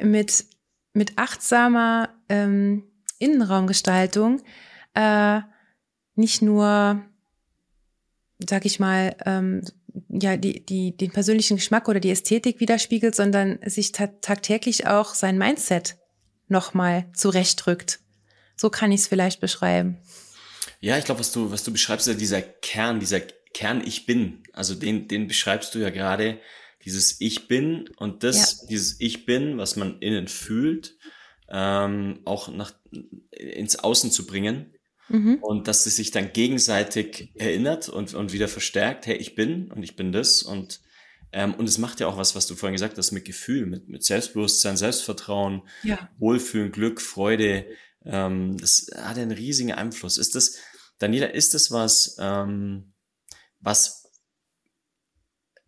mit, mit achtsamer ähm, Innenraumgestaltung äh, nicht nur, sag ich mal, ähm, ja, die, die, den persönlichen Geschmack oder die Ästhetik widerspiegelt, sondern sich tagtäglich auch sein Mindset nochmal zurechtrückt. So kann ich es vielleicht beschreiben. Ja, ich glaube, was du, was du beschreibst, ist ja dieser Kern, dieser Kern Ich Bin. Also den, den beschreibst du ja gerade, dieses Ich bin und das, ja. dieses Ich bin, was man innen fühlt, ähm, auch nach, ins Außen zu bringen. Mhm. Und dass es sich dann gegenseitig erinnert und, und wieder verstärkt, hey, ich bin und ich bin das und ähm, und es macht ja auch was, was du vorhin gesagt hast, mit Gefühl, mit, mit Selbstbewusstsein, Selbstvertrauen, ja. Wohlfühlen, Glück, Freude. Ähm, das hat einen riesigen Einfluss. Ist das, Daniela, ist das was, ähm, was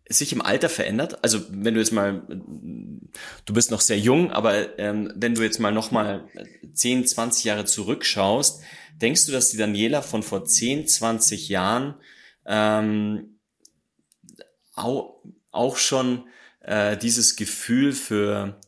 sich im Alter verändert? Also wenn du jetzt mal, du bist noch sehr jung, aber ähm, wenn du jetzt mal noch mal 10, 20 Jahre zurückschaust, denkst du, dass die Daniela von vor 10, 20 Jahren ähm, auch, auch schon äh, dieses Gefühl für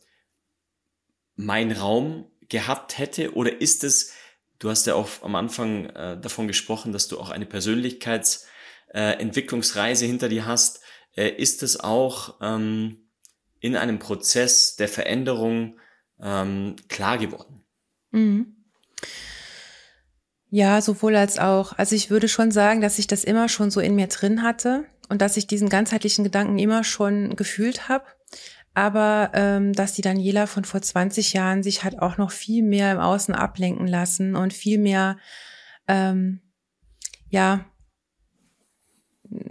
mein Raum gehabt hätte? Oder ist es, du hast ja auch am Anfang äh, davon gesprochen, dass du auch eine Persönlichkeitsentwicklungsreise äh, hinter dir hast, ist es auch ähm, in einem Prozess der Veränderung ähm, klar geworden. Mhm. Ja, sowohl als auch. Also ich würde schon sagen, dass ich das immer schon so in mir drin hatte und dass ich diesen ganzheitlichen Gedanken immer schon gefühlt habe. Aber ähm, dass die Daniela von vor 20 Jahren sich hat auch noch viel mehr im Außen ablenken lassen und viel mehr ähm, ja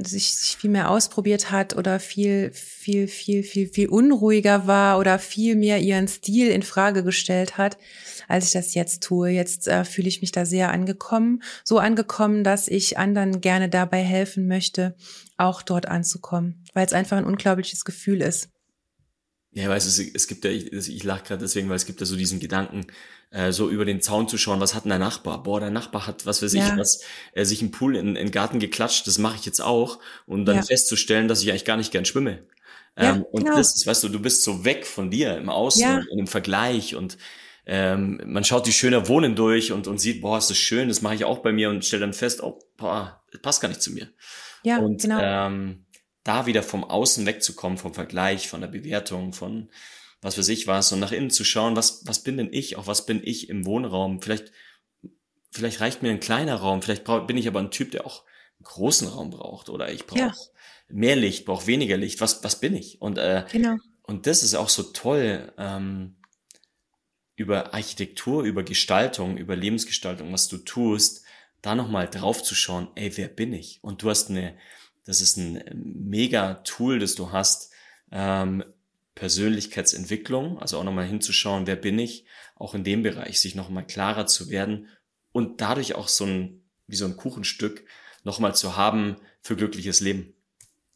sich, sich viel mehr ausprobiert hat oder viel, viel, viel, viel, viel unruhiger war oder viel mehr ihren Stil in Frage gestellt hat, als ich das jetzt tue. Jetzt äh, fühle ich mich da sehr angekommen, so angekommen, dass ich anderen gerne dabei helfen möchte, auch dort anzukommen, weil es einfach ein unglaubliches Gefühl ist. Ja, weißt du, es gibt ja, ich, ich lache gerade deswegen, weil es gibt ja so diesen Gedanken, äh, so über den Zaun zu schauen, was hat denn der Nachbar? Boah, der Nachbar hat, was weiß ja. ich, was, äh, sich im Pool in, in den Garten geklatscht, das mache ich jetzt auch. Und dann ja. festzustellen, dass ich eigentlich gar nicht gern schwimme. Ja, ähm, und genau. das ist, weißt du, du bist so weg von dir im Außen ja. und im Vergleich und ähm, man schaut die schöner Wohnen durch und, und sieht, boah, ist das schön, das mache ich auch bei mir und stellt dann fest, oh, boah, das passt gar nicht zu mir. Ja, und genau. ähm, da wieder vom Außen wegzukommen, vom Vergleich, von der Bewertung, von was weiß ich was und nach innen zu schauen, was, was bin denn ich, auch was bin ich im Wohnraum. Vielleicht, vielleicht reicht mir ein kleiner Raum, vielleicht bin ich aber ein Typ, der auch einen großen Raum braucht oder ich brauche ja. mehr Licht, brauche weniger Licht. Was, was bin ich? Und, äh, genau. und das ist auch so toll, ähm, über Architektur, über Gestaltung, über Lebensgestaltung, was du tust, da nochmal drauf zu schauen, ey, wer bin ich? Und du hast eine, das ist ein mega Tool, das du hast, ähm, Persönlichkeitsentwicklung, also auch nochmal hinzuschauen, wer bin ich, auch in dem Bereich, sich nochmal klarer zu werden und dadurch auch so ein, wie so ein Kuchenstück nochmal zu haben für glückliches Leben.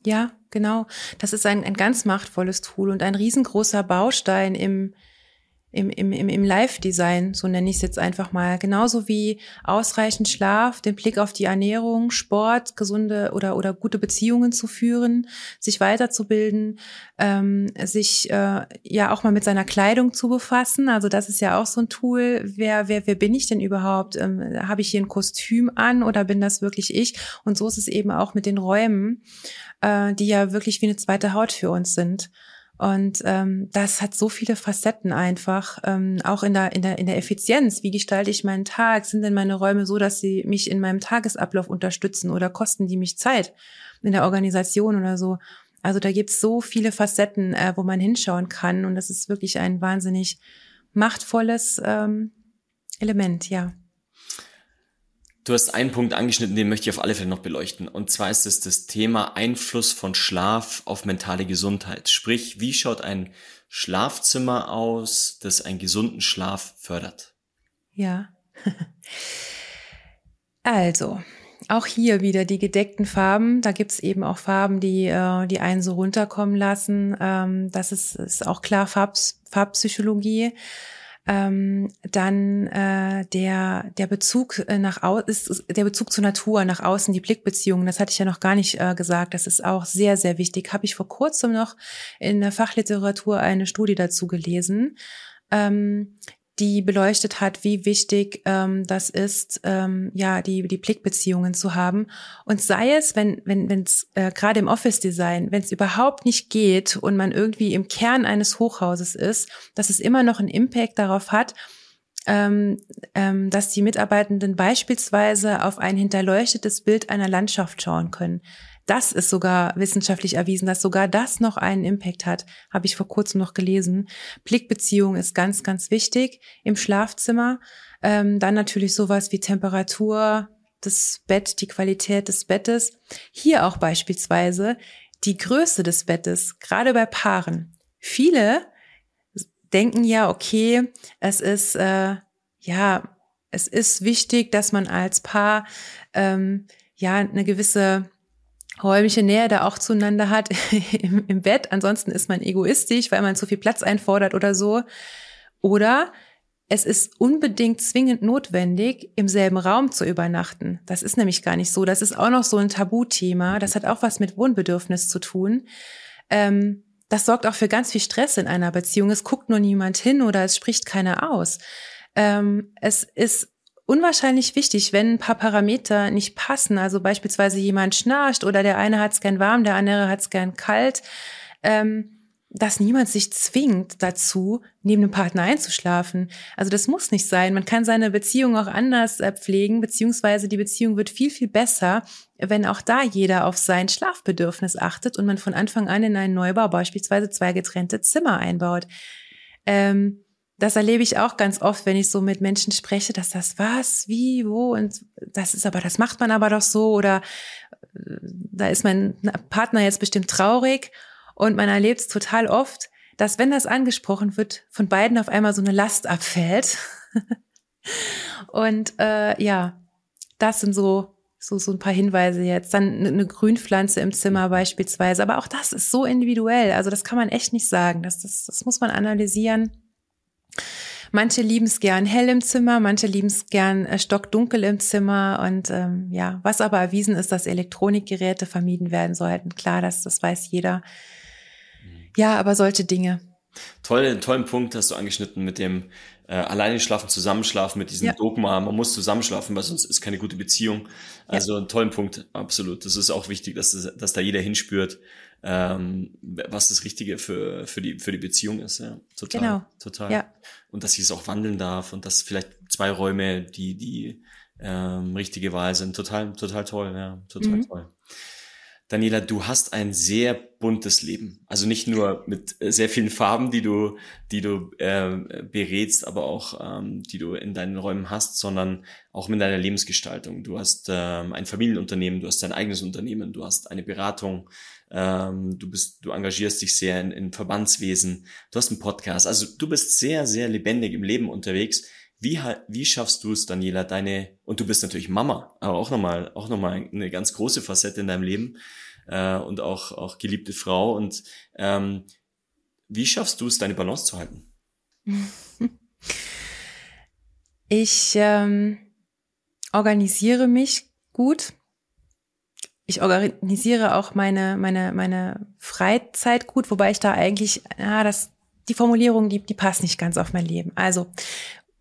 Ja, genau. Das ist ein, ein ganz machtvolles Tool und ein riesengroßer Baustein im, im, im, im, im Live-Design, so nenne ich es jetzt einfach mal. Genauso wie ausreichend Schlaf, den Blick auf die Ernährung, Sport, gesunde oder, oder gute Beziehungen zu führen, sich weiterzubilden, ähm, sich äh, ja auch mal mit seiner Kleidung zu befassen. Also das ist ja auch so ein Tool. Wer, wer, wer bin ich denn überhaupt? Ähm, Habe ich hier ein Kostüm an oder bin das wirklich ich? Und so ist es eben auch mit den Räumen, äh, die ja wirklich wie eine zweite Haut für uns sind. Und ähm, das hat so viele Facetten einfach, ähm, auch in der, in, der, in der Effizienz. Wie gestalte ich meinen Tag? Sind denn meine Räume so, dass sie mich in meinem Tagesablauf unterstützen oder kosten die mich Zeit in der Organisation oder so? Also da gibt's so viele Facetten, äh, wo man hinschauen kann. Und das ist wirklich ein wahnsinnig machtvolles ähm, Element, ja. Du hast einen Punkt angeschnitten, den möchte ich auf alle Fälle noch beleuchten. Und zwar ist es das Thema Einfluss von Schlaf auf mentale Gesundheit. Sprich, wie schaut ein Schlafzimmer aus, das einen gesunden Schlaf fördert? Ja. also, auch hier wieder die gedeckten Farben. Da gibt's eben auch Farben, die, äh, die einen so runterkommen lassen. Ähm, das ist, ist auch klar Farbs, Farbpsychologie. Ähm, dann äh, der der Bezug äh, nach außen ist der Bezug zur Natur nach außen die Blickbeziehungen das hatte ich ja noch gar nicht äh, gesagt. Das ist auch sehr sehr wichtig. Habe ich vor kurzem noch in der Fachliteratur eine Studie dazu gelesen. Ähm, die beleuchtet hat, wie wichtig ähm, das ist, ähm, ja, die, die Blickbeziehungen zu haben. Und sei es, wenn wenn wenn es äh, gerade im Office-Design, wenn es überhaupt nicht geht und man irgendwie im Kern eines Hochhauses ist, dass es immer noch einen Impact darauf hat, ähm, ähm, dass die Mitarbeitenden beispielsweise auf ein hinterleuchtetes Bild einer Landschaft schauen können. Das ist sogar wissenschaftlich erwiesen, dass sogar das noch einen Impact hat, habe ich vor kurzem noch gelesen. Blickbeziehung ist ganz, ganz wichtig im Schlafzimmer. Ähm, dann natürlich sowas wie Temperatur, das Bett, die Qualität des Bettes. Hier auch beispielsweise die Größe des Bettes, gerade bei Paaren. Viele denken ja, okay, es ist äh, ja, es ist wichtig, dass man als Paar ähm, ja eine gewisse räumliche Nähe da auch zueinander hat im, im Bett. Ansonsten ist man egoistisch, weil man zu viel Platz einfordert oder so. Oder es ist unbedingt zwingend notwendig, im selben Raum zu übernachten. Das ist nämlich gar nicht so. Das ist auch noch so ein Tabuthema. Das hat auch was mit Wohnbedürfnis zu tun. Ähm, das sorgt auch für ganz viel Stress in einer Beziehung. Es guckt nur niemand hin oder es spricht keiner aus. Ähm, es ist unwahrscheinlich wichtig, wenn ein paar Parameter nicht passen, also beispielsweise jemand schnarcht oder der eine hat es gern warm, der andere hat es gern kalt, ähm, dass niemand sich zwingt dazu, neben dem Partner einzuschlafen. Also das muss nicht sein. Man kann seine Beziehung auch anders äh, pflegen, beziehungsweise die Beziehung wird viel, viel besser, wenn auch da jeder auf sein Schlafbedürfnis achtet und man von Anfang an in einen Neubau beispielsweise zwei getrennte Zimmer einbaut. Ähm, das erlebe ich auch ganz oft, wenn ich so mit Menschen spreche, dass das was, wie, wo und das ist aber, das macht man aber doch so oder äh, da ist mein Partner jetzt bestimmt traurig und man erlebt es total oft, dass wenn das angesprochen wird, von beiden auf einmal so eine Last abfällt. und äh, ja, das sind so so, so ein paar Hinweise jetzt. Dann eine Grünpflanze im Zimmer beispielsweise. Aber auch das ist so individuell. Also das kann man echt nicht sagen. Das, das, das muss man analysieren. Manche lieben es gern hell im Zimmer, manche lieben es gern äh, stockdunkel im Zimmer. Und ähm, ja, was aber erwiesen ist, dass Elektronikgeräte vermieden werden sollten. Klar, das, das weiß jeder. Ja, aber solche Dinge. Toll, tollen Punkt hast du angeschnitten mit dem äh, alleine schlafen, zusammenschlafen, mit diesem ja. Dogma, man muss zusammenschlafen, weil sonst ist keine gute Beziehung. Also ja. einen tollen Punkt, absolut. Das ist auch wichtig, dass, das, dass da jeder hinspürt, ähm, was das Richtige für, für, die, für die Beziehung ist. Ja, total. Genau. Total. Ja. Und dass sie es auch wandeln darf und dass vielleicht zwei Räume die, die ähm, richtige Wahl sind. Total, total toll, ja, total mhm. toll. Daniela, du hast ein sehr buntes Leben. Also nicht nur mit sehr vielen Farben, die du, die du äh, berätst, aber auch ähm, die du in deinen Räumen hast, sondern auch mit deiner Lebensgestaltung. Du hast ähm, ein Familienunternehmen, du hast dein eigenes Unternehmen, du hast eine Beratung, ähm, du bist, du engagierst dich sehr in, in Verbandswesen, du hast einen Podcast. Also du bist sehr, sehr lebendig im Leben unterwegs. Wie, wie schaffst du es, Daniela, deine, und du bist natürlich Mama, aber auch nochmal, auch nochmal eine ganz große Facette in deinem Leben, äh, und auch, auch geliebte Frau. Und ähm, wie schaffst du es, deine Balance zu halten? Ich ähm, organisiere mich gut ich organisiere auch meine, meine, meine Freizeit gut, wobei ich da eigentlich, ja, das, die Formulierung, die, die passt nicht ganz auf mein Leben. Also,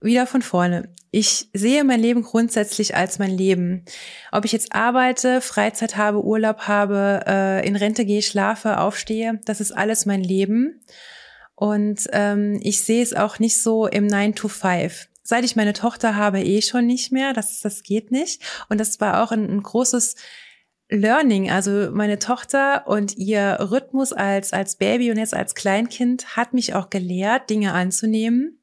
wieder von vorne. Ich sehe mein Leben grundsätzlich als mein Leben. Ob ich jetzt arbeite, Freizeit habe, Urlaub habe, äh, in Rente gehe, schlafe, aufstehe, das ist alles mein Leben. Und ähm, ich sehe es auch nicht so im 9 to 5 seit ich meine Tochter habe, eh schon nicht mehr. Das, das geht nicht. Und das war auch ein, ein großes Learning, also meine Tochter und ihr Rhythmus als, als Baby und jetzt als Kleinkind hat mich auch gelehrt, Dinge anzunehmen.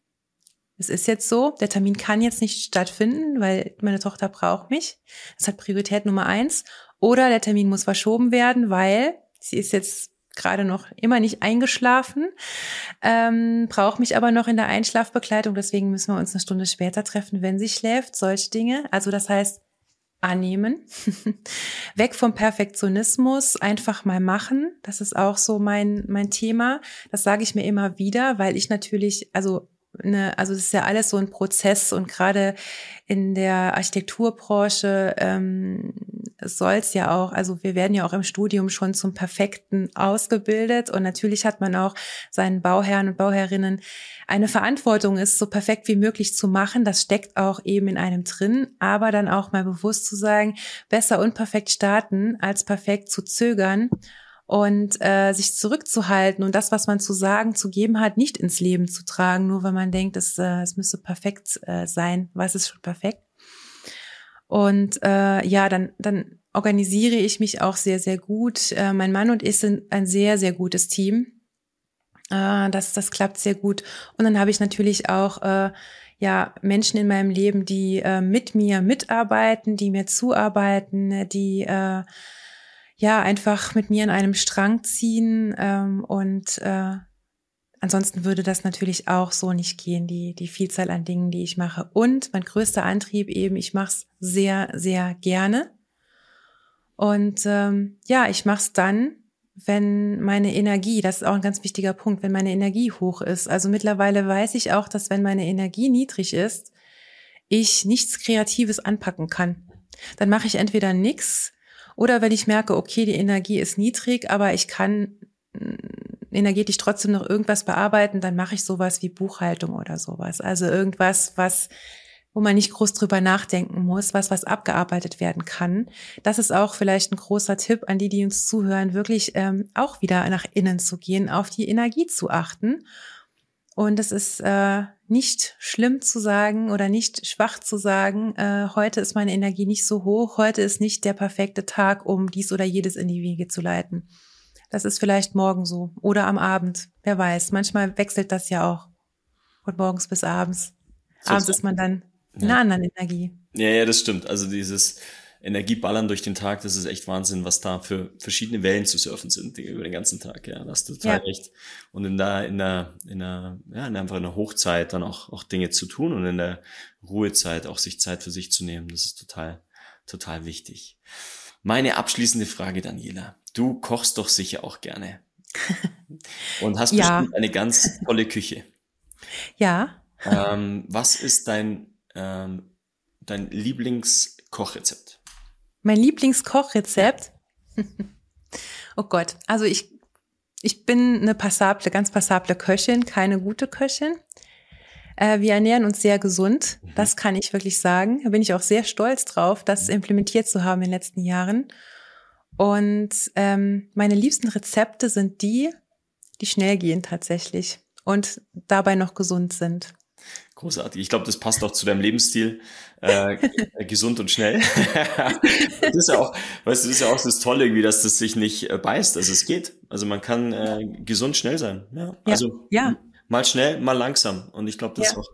Es ist jetzt so, der Termin kann jetzt nicht stattfinden, weil meine Tochter braucht mich. Das hat Priorität Nummer eins. Oder der Termin muss verschoben werden, weil sie ist jetzt gerade noch immer nicht eingeschlafen, ähm, braucht mich aber noch in der Einschlafbegleitung. Deswegen müssen wir uns eine Stunde später treffen, wenn sie schläft. Solche Dinge. Also das heißt, annehmen. Weg vom Perfektionismus, einfach mal machen. Das ist auch so mein, mein Thema. Das sage ich mir immer wieder, weil ich natürlich, also Ne, also das ist ja alles so ein Prozess und gerade in der Architekturbranche ähm, soll es ja auch, also wir werden ja auch im Studium schon zum Perfekten ausgebildet und natürlich hat man auch seinen Bauherren und Bauherrinnen eine Verantwortung, es so perfekt wie möglich zu machen. Das steckt auch eben in einem drin, aber dann auch mal bewusst zu sagen, besser unperfekt starten als perfekt zu zögern und äh, sich zurückzuhalten und das, was man zu sagen, zu geben hat, nicht ins Leben zu tragen, nur weil man denkt, es, äh, es müsste perfekt äh, sein, was ist schon perfekt. Und äh, ja, dann, dann organisiere ich mich auch sehr, sehr gut. Äh, mein Mann und ich sind ein sehr, sehr gutes Team. Äh, das, das klappt sehr gut. Und dann habe ich natürlich auch äh, ja Menschen in meinem Leben, die äh, mit mir mitarbeiten, die mir zuarbeiten, die äh, ja einfach mit mir in einem Strang ziehen ähm, und äh, ansonsten würde das natürlich auch so nicht gehen, die, die Vielzahl an Dingen, die ich mache. Und mein größter Antrieb eben, ich mache es sehr, sehr gerne. Und ähm, ja, ich mache es dann, wenn meine Energie, das ist auch ein ganz wichtiger Punkt, wenn meine Energie hoch ist. Also mittlerweile weiß ich auch, dass wenn meine Energie niedrig ist, ich nichts Kreatives anpacken kann. Dann mache ich entweder nichts oder wenn ich merke, okay, die Energie ist niedrig, aber ich kann mm, energetisch trotzdem noch irgendwas bearbeiten, dann mache ich sowas wie Buchhaltung oder sowas. Also irgendwas, was wo man nicht groß drüber nachdenken muss, was was abgearbeitet werden kann. Das ist auch vielleicht ein großer Tipp an die, die uns zuhören, wirklich ähm, auch wieder nach innen zu gehen, auf die Energie zu achten. Und es ist äh, nicht schlimm zu sagen oder nicht schwach zu sagen, äh, heute ist meine Energie nicht so hoch, heute ist nicht der perfekte Tag, um dies oder jedes in die Wege zu leiten. Das ist vielleicht morgen so oder am Abend, wer weiß. Manchmal wechselt das ja auch von morgens bis abends. Abends ist man dann in einer anderen Energie. Ja, ja, das stimmt. Also dieses Energieballern durch den Tag, das ist echt Wahnsinn, was da für verschiedene Wellen zu surfen sind über den ganzen Tag. Ja, da hast du total ja. recht. Und in der, in der, in der, ja, in einfach in der Hochzeit dann auch, auch Dinge zu tun und in der Ruhezeit auch sich Zeit für sich zu nehmen. Das ist total, total wichtig. Meine abschließende Frage, Daniela. Du kochst doch sicher auch gerne. Und hast ja. bestimmt eine ganz tolle Küche. Ja. Ähm, was ist dein ähm, dein Lieblingskochrezept? Mein Lieblingskochrezept? oh Gott, also ich, ich bin eine passable, ganz passable Köchin, keine gute Köchin. Äh, wir ernähren uns sehr gesund, mhm. das kann ich wirklich sagen. Da bin ich auch sehr stolz drauf, das implementiert zu haben in den letzten Jahren. Und ähm, meine liebsten Rezepte sind die, die schnell gehen tatsächlich und dabei noch gesund sind. Großartig. Ich glaube, das passt auch zu deinem Lebensstil. Äh, gesund und schnell. das ist ja auch, weißt du, das ist ja auch das Tolle irgendwie, dass das sich nicht äh, beißt. Also es geht. Also man kann äh, gesund schnell sein. Ja. ja. Also ja. mal schnell, mal langsam. Und ich glaube, das ja. ist auch,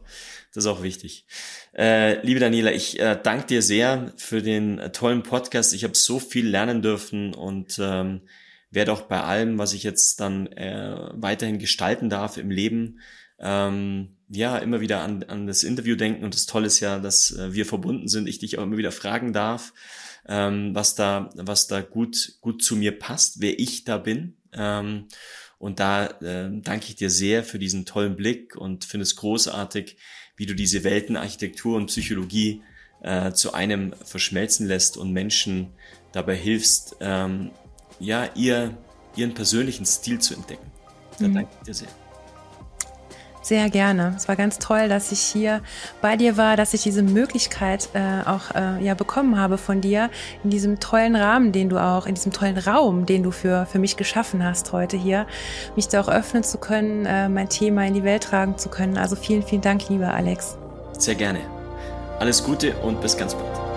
das ist auch wichtig. Äh, liebe Daniela, ich äh, danke dir sehr für den äh, tollen Podcast. Ich habe so viel lernen dürfen und ähm, werde auch bei allem, was ich jetzt dann äh, weiterhin gestalten darf im Leben, ähm, ja, immer wieder an, an das Interview denken. Und das Tolle ist ja, dass äh, wir verbunden sind, ich dich auch immer wieder fragen darf, ähm, was da, was da gut, gut zu mir passt, wer ich da bin. Ähm, und da äh, danke ich dir sehr für diesen tollen Blick und finde es großartig, wie du diese Welten, Architektur und Psychologie äh, zu einem verschmelzen lässt und Menschen dabei hilfst, ähm, ja, ihr, ihren persönlichen Stil zu entdecken. Da mhm. danke ich dir sehr. Sehr gerne. Es war ganz toll, dass ich hier bei dir war, dass ich diese Möglichkeit äh, auch äh, ja bekommen habe von dir in diesem tollen Rahmen, den du auch, in diesem tollen Raum, den du für, für mich geschaffen hast heute hier, mich da auch öffnen zu können, äh, mein Thema in die Welt tragen zu können. Also vielen, vielen Dank, lieber Alex. Sehr gerne. Alles Gute und bis ganz bald.